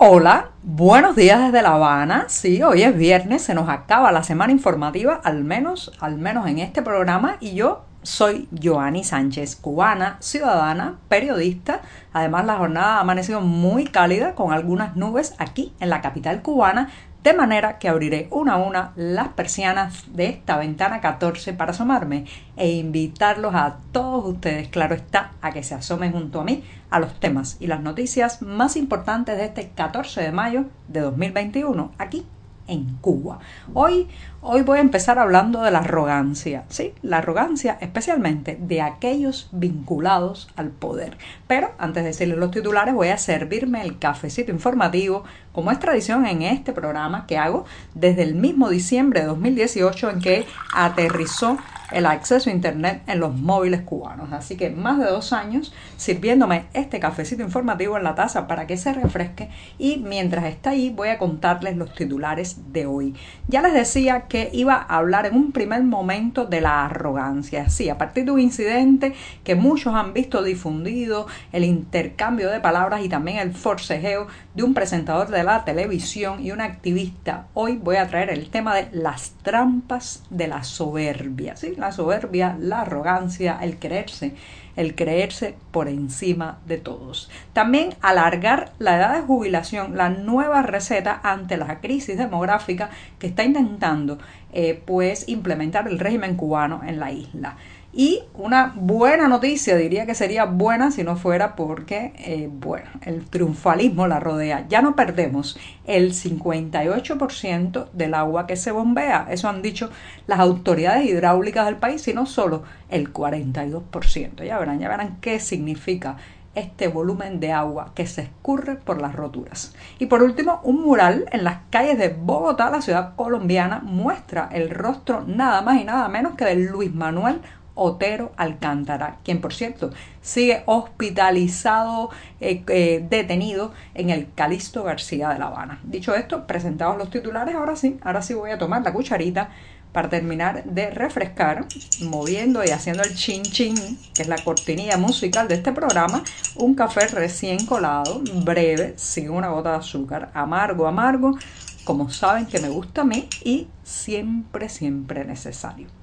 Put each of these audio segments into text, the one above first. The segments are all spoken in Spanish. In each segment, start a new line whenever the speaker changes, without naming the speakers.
Hola, buenos días desde La Habana. Sí, hoy es viernes, se nos acaba la semana informativa, al menos, al menos en este programa, y yo soy Joanny Sánchez, cubana, ciudadana, periodista. Además, la jornada ha amanecido muy cálida con algunas nubes aquí en la capital cubana, de manera que abriré una a una las persianas de esta ventana 14 para asomarme e invitarlos a todos ustedes, claro está, a que se asomen junto a mí a los temas y las noticias más importantes de este 14 de mayo de 2021 aquí en Cuba. Hoy, hoy voy a empezar hablando de la arrogancia, ¿sí? La arrogancia especialmente de aquellos vinculados al poder. Pero antes de decirles los titulares voy a servirme el cafecito informativo, como es tradición en este programa que hago desde el mismo diciembre de 2018 en que aterrizó el acceso a Internet en los móviles cubanos. Así que más de dos años sirviéndome este cafecito informativo en la taza para que se refresque y mientras está ahí voy a contarles los titulares de hoy. Ya les decía que iba a hablar en un primer momento de la arrogancia. Sí, a partir de un incidente que muchos han visto difundido, el intercambio de palabras y también el forcejeo de un presentador de la televisión y un activista. Hoy voy a traer el tema de las trampas de la soberbia. ¿sí? La soberbia, la arrogancia, el creerse, el creerse por encima de todos. También alargar la edad de jubilación, la nueva receta ante la crisis demográfica que está intentando eh, pues implementar el régimen cubano en la isla. Y una buena noticia, diría que sería buena si no fuera porque, eh, bueno, el triunfalismo la rodea. Ya no perdemos el 58% del agua que se bombea. Eso han dicho las autoridades hidráulicas del país, sino solo el 42%. Ya verán, ya verán qué significa este volumen de agua que se escurre por las roturas. Y por último, un mural en las calles de Bogotá, la ciudad colombiana, muestra el rostro nada más y nada menos que de Luis Manuel Otero Alcántara, quien por cierto sigue hospitalizado, eh, eh, detenido en el Calixto García de La Habana. Dicho esto, presentados los titulares, ahora sí, ahora sí voy a tomar la cucharita para terminar de refrescar, moviendo y haciendo el chin chin, que es la cortinilla musical de este programa, un café recién colado, breve, sin una gota de azúcar, amargo, amargo, como saben que me gusta a mí y siempre, siempre necesario.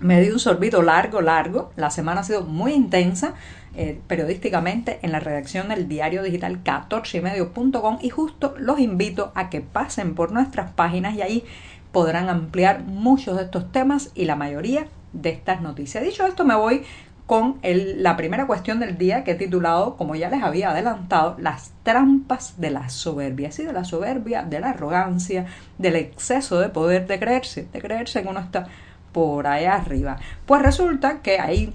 Me di un sorbito largo, largo. La semana ha sido muy intensa eh, periodísticamente en la redacción del diario digital 14ymedio.com y justo los invito a que pasen por nuestras páginas y ahí podrán ampliar muchos de estos temas y la mayoría de estas noticias. Dicho esto, me voy con la primera cuestión del día que he titulado, como ya les había adelantado, las trampas de la soberbia, sí, de la soberbia, de la arrogancia, del exceso de poder, de creerse, de creerse que uno está por allá arriba. Pues resulta que ahí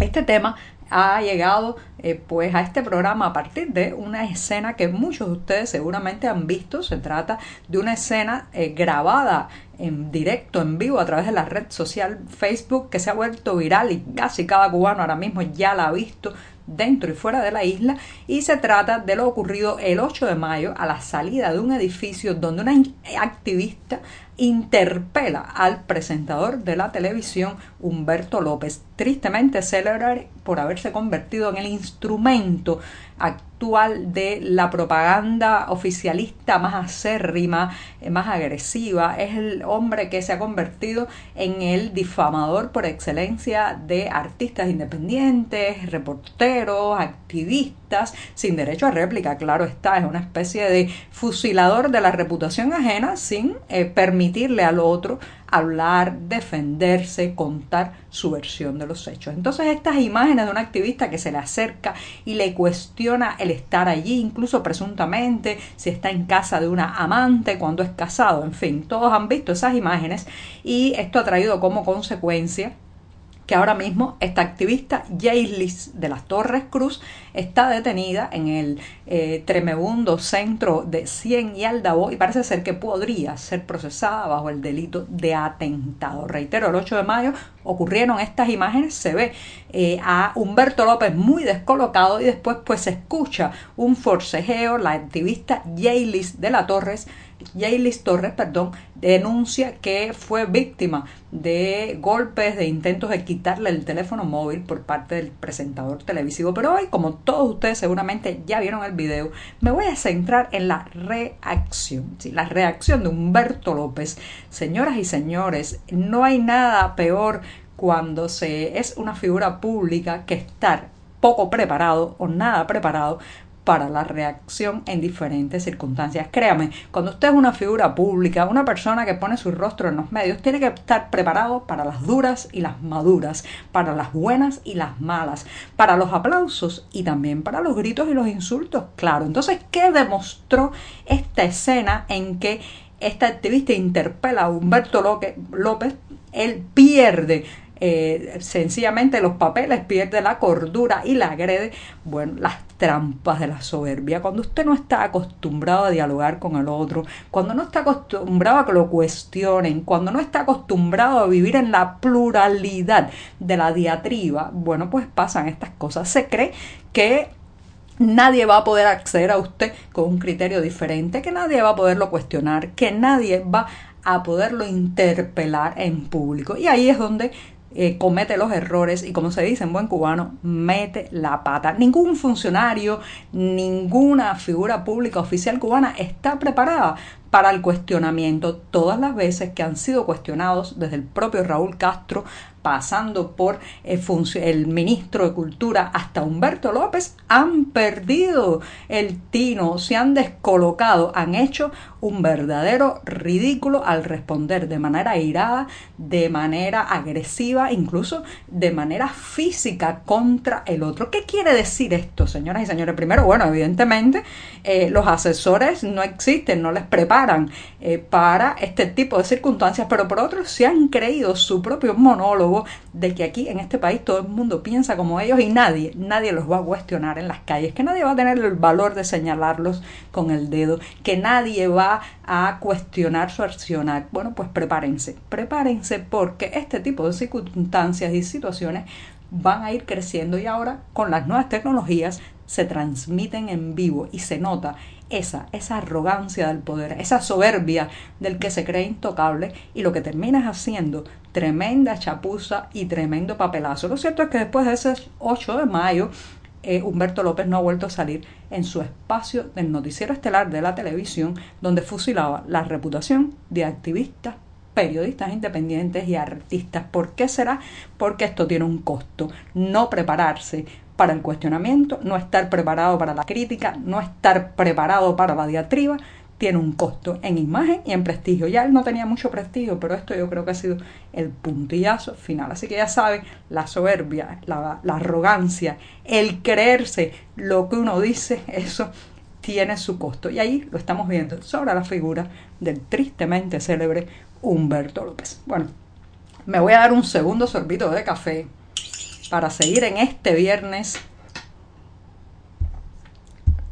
este tema ha llegado eh, pues a este programa a partir de una escena que muchos de ustedes seguramente han visto. Se trata de una escena eh, grabada en directo, en vivo, a través de la red social Facebook que se ha vuelto viral y casi cada cubano ahora mismo ya la ha visto dentro y fuera de la isla y se trata de lo ocurrido el 8 de mayo a la salida de un edificio donde una activista interpela al presentador de la televisión Humberto López, tristemente célebre por haberse convertido en el instrumento actual de la propaganda oficialista más acérrima, eh, más agresiva. Es el hombre que se ha convertido en el difamador por excelencia de artistas independientes, reporteros, activistas, sin derecho a réplica, claro está, es una especie de fusilador de la reputación ajena sin eh, permitirle al otro hablar, defenderse, contar su versión de los hechos. Entonces estas imágenes de un activista que se le acerca y le cuestiona el estar allí, incluso presuntamente, si está en casa de una amante, cuando es casado, en fin, todos han visto esas imágenes y esto ha traído como consecuencia que ahora mismo esta activista Jaylis de las Torres Cruz está detenida en el eh, tremebundo centro de Cien y Aldabo y parece ser que podría ser procesada bajo el delito de atentado. Reitero, el 8 de mayo ocurrieron estas imágenes, se ve eh, a Humberto López muy descolocado y después pues se escucha un forcejeo, la activista Jaylis de las Torres Jaylis Torres, perdón, denuncia que fue víctima de golpes, de intentos de quitarle el teléfono móvil por parte del presentador televisivo. Pero hoy, como todos ustedes seguramente ya vieron el video, me voy a centrar en la reacción. ¿sí? La reacción de Humberto López. Señoras y señores, no hay nada peor cuando se es una figura pública que estar poco preparado o nada preparado para la reacción en diferentes circunstancias. Créame, cuando usted es una figura pública, una persona que pone su rostro en los medios, tiene que estar preparado para las duras y las maduras, para las buenas y las malas, para los aplausos y también para los gritos y los insultos, claro. Entonces, ¿qué demostró esta escena en que esta activista interpela a Humberto López? Él pierde eh, sencillamente los papeles, pierde la cordura y la agrede, bueno, las trampas de la soberbia. Cuando usted no está acostumbrado a dialogar con el otro, cuando no está acostumbrado a que lo cuestionen, cuando no está acostumbrado a vivir en la pluralidad de la diatriba, bueno, pues pasan estas cosas. Se cree que Nadie va a poder acceder a usted con un criterio diferente, que nadie va a poderlo cuestionar, que nadie va a poderlo interpelar en público. Y ahí es donde eh, comete los errores y como se dice en buen cubano, mete la pata. Ningún funcionario, ninguna figura pública oficial cubana está preparada para el cuestionamiento. Todas las veces que han sido cuestionados desde el propio Raúl Castro pasando por el, el, ministro de Cultura hasta Humberto López, han perdido el tino, se han descolocado, han hecho un verdadero ridículo al responder de manera airada, de manera agresiva, incluso de manera física contra el otro. ¿Qué quiere decir esto, señoras y señores? Primero, bueno, evidentemente eh, los asesores no existen, no les preparan eh, para este tipo de circunstancias, pero por otro se han creído su propio monólogo de que aquí en este país todo el mundo piensa como ellos y nadie, nadie los va a cuestionar en las calles, que nadie va a tener el valor de señalarlos con el dedo, que nadie va a cuestionar su accionar. Bueno, pues prepárense, prepárense porque este tipo de circunstancias y situaciones van a ir creciendo y ahora con las nuevas tecnologías se transmiten en vivo y se nota esa, esa arrogancia del poder, esa soberbia del que se cree intocable y lo que terminas haciendo tremenda chapuza y tremendo papelazo. Lo cierto es que después de ese 8 de mayo, eh, Humberto López no ha vuelto a salir en su espacio del noticiero estelar de la televisión, donde fusilaba la reputación de activistas, periodistas independientes y artistas. ¿Por qué será? Porque esto tiene un costo. No prepararse para el cuestionamiento, no estar preparado para la crítica, no estar preparado para la diatriba, tiene un costo en imagen y en prestigio. Ya él no tenía mucho prestigio, pero esto yo creo que ha sido el puntillazo final. Así que ya saben, la soberbia, la, arrogancia, el creerse lo que uno dice, eso tiene su costo. Y ahí lo estamos viendo sobre la figura del tristemente célebre Humberto López. Bueno, me voy a dar un segundo sorbito de café para seguir en este viernes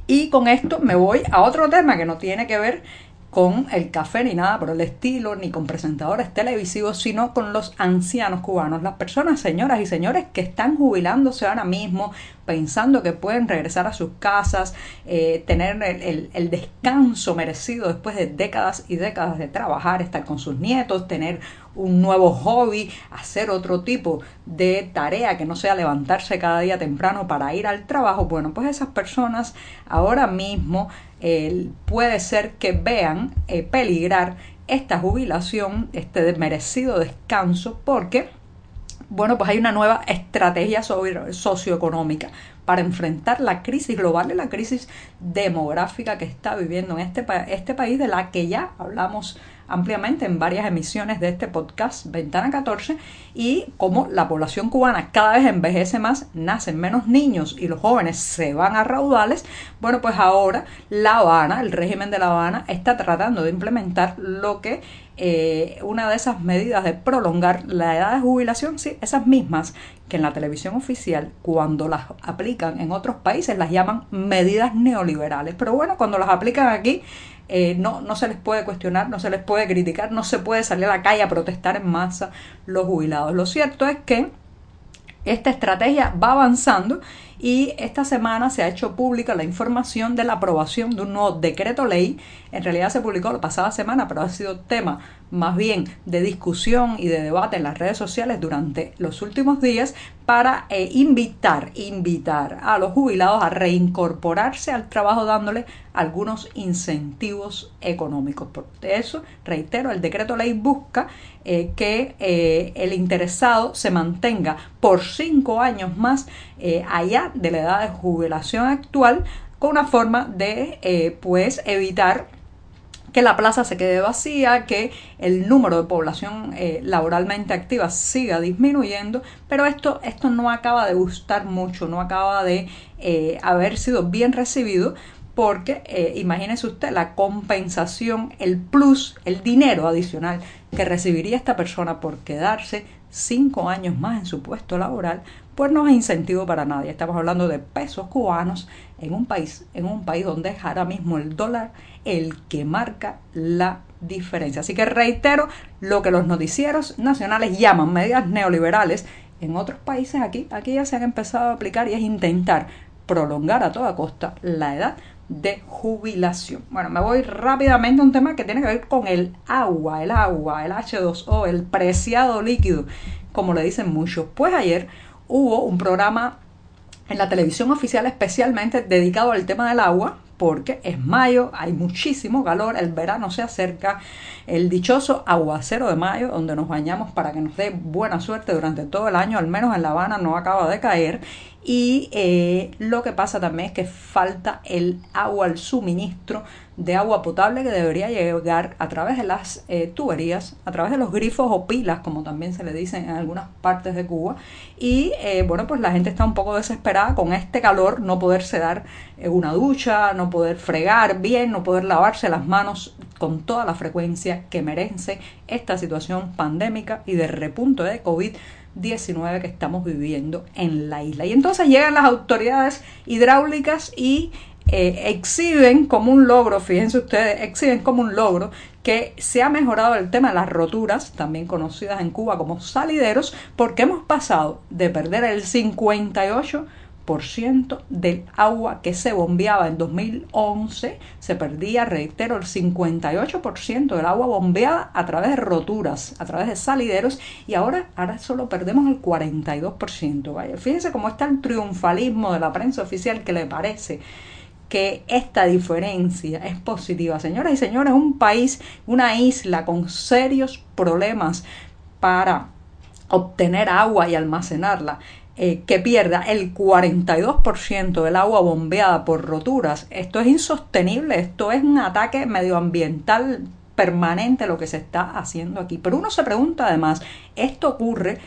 y con esto me voy a otro tema que no tiene que ver con el café ni nada por el estilo, ni con presentadores televisivos, sino con los ancianos cubanos, las personas, señoras y señores, que están jubilándose ahora mismo, pensando que pueden regresar a sus casas, eh, tener el, el, descanso merecido después de décadas y décadas de trabajar, estar con sus nietos, tener un nuevo hobby, hacer otro tipo de tarea que no sea levantarse cada día temprano para ir al trabajo. Bueno, pues esas personas ahora mismo puede ser que vean eh, peligrar esta jubilación, este merecido descanso, porque, bueno, pues hay una nueva estrategia socioeconómica para enfrentar la crisis global y la crisis demográfica que está viviendo en este, este país, de la que ya hablamos ampliamente en varias emisiones de este podcast Ventana 14 y como la población cubana cada vez envejece más, nacen menos niños y los jóvenes se van a raudales, bueno pues ahora La Habana, el régimen de La Habana está tratando de implementar lo que eh, una de esas medidas de prolongar la edad de jubilación, sí, esas mismas que en la televisión oficial, cuando las aplican en otros países, las llaman medidas neoliberales. Pero bueno, cuando las aplican aquí, eh, no, no se les puede cuestionar, no se les puede criticar, no se puede salir a la calle a protestar en masa los jubilados. Lo cierto es que esta estrategia va avanzando y esta semana se ha hecho pública la información de la aprobación de un nuevo decreto ley. En realidad se publicó la pasada semana, pero ha sido tema más bien de discusión y de debate en las redes sociales durante los últimos días para eh, invitar, invitar a los jubilados a reincorporarse al trabajo dándole algunos incentivos económicos. Por eso, reitero, el decreto ley busca eh, que eh, el interesado se mantenga por cinco años más allá de la edad de jubilación actual con una forma de pues evitar que la plaza se quede vacía, que el número de población eh, laboralmente activa siga disminuyendo, pero esto, esto no acaba de gustar mucho, no acaba de eh, haber sido bien recibido porque eh, imagínese usted la compensación, el plus, el dinero adicional que recibiría esta persona por quedarse cinco años más en su puesto laboral, pues no es incentivo para nadie. Estamos hablando de pesos cubanos en un país, en un país donde es ahora mismo el dólar el que marca la diferencia. Así que reitero lo que los noticieros nacionales llaman medidas neoliberales. En otros países aquí, aquí ya se han empezado a aplicar y es intentar prolongar a toda costa la edad de jubilación. Bueno, me voy rápidamente a un tema que tiene que ver con el agua, el agua, el H2O, el preciado líquido, como le dicen muchos. Pues ayer hubo un programa en la televisión oficial especialmente dedicado al tema del agua, porque es mayo, hay muchísimo calor, el verano se acerca, el dichoso aguacero de mayo, donde nos bañamos para que nos dé buena suerte durante todo el año, al menos en La Habana no acaba de caer, y eh, lo que pasa también es que falta el agua, el suministro de agua potable que debería llegar a través de las eh, tuberías, a través de los grifos o pilas, como también se le dice en algunas partes de Cuba. Y eh, bueno, pues la gente está un poco desesperada con este calor, no poderse dar una ducha, no poder fregar bien, no poder lavarse las manos con toda la frecuencia que merece esta situación pandémica y de repunto de COVID 19 que estamos viviendo en la isla. Y entonces llegan las autoridades hidráulicas y eh, exhiben como un logro, fíjense ustedes, exhiben como un logro que se ha mejorado el tema de las roturas, también conocidas en Cuba como salideros, porque hemos pasado de perder el 58 del agua que se bombeaba en 2011 se perdía, reitero, el 58% del agua bombeada a través de roturas, a través de salideros y ahora, ahora solo perdemos el 42%. Vaya, fíjense cómo está el triunfalismo de la prensa oficial que le parece que esta diferencia es positiva. Señoras y señores, un país, una isla con serios problemas para obtener agua y almacenarla eh, que pierda el 42% del agua bombeada por roturas, esto es insostenible, esto es un ataque medioambiental permanente lo que se está haciendo aquí. Pero uno se pregunta además, esto ocurre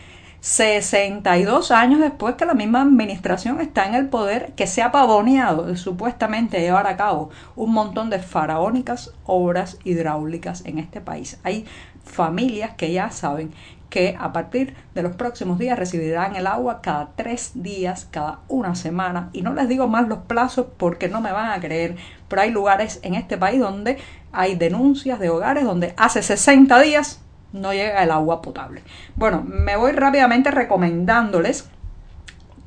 62 años después que la misma administración está en el poder, que se ha pavoneado supuestamente llevar a cabo un montón de faraónicas obras hidráulicas en este país. Hay familias que ya saben que a partir de los próximos días recibirán el agua cada tres días, cada una semana. Y no les digo más los plazos porque no me van a creer, pero hay lugares en este país donde hay denuncias de hogares donde hace 60 días no llega el agua potable. Bueno, me voy rápidamente recomendándoles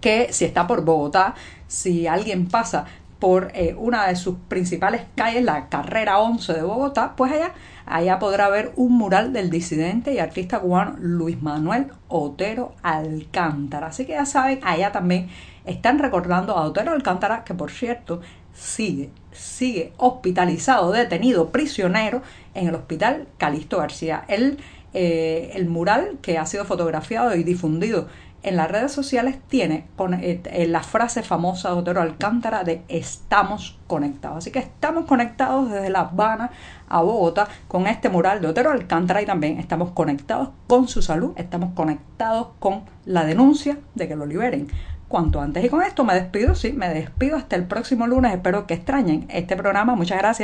que si está por Bogotá, si alguien pasa por eh, una de sus principales calles, la carrera 11 de Bogotá, pues allá Allá podrá ver un mural del disidente y artista cubano Luis Manuel Otero Alcántara. Así que ya saben, allá también están recordando a Otero Alcántara, que por cierto sigue, sigue hospitalizado, detenido, prisionero en el hospital Calixto García. El, eh, el mural que ha sido fotografiado y difundido en las redes sociales tiene eh, la frase famosa de Otero Alcántara de estamos conectados. Así que estamos conectados desde La Habana a Bogotá con este mural de Otero Alcántara y también estamos conectados con su salud, estamos conectados con la denuncia de que lo liberen cuanto antes. Y con esto me despido, sí, me despido hasta el próximo lunes. Espero que extrañen este programa. Muchas gracias.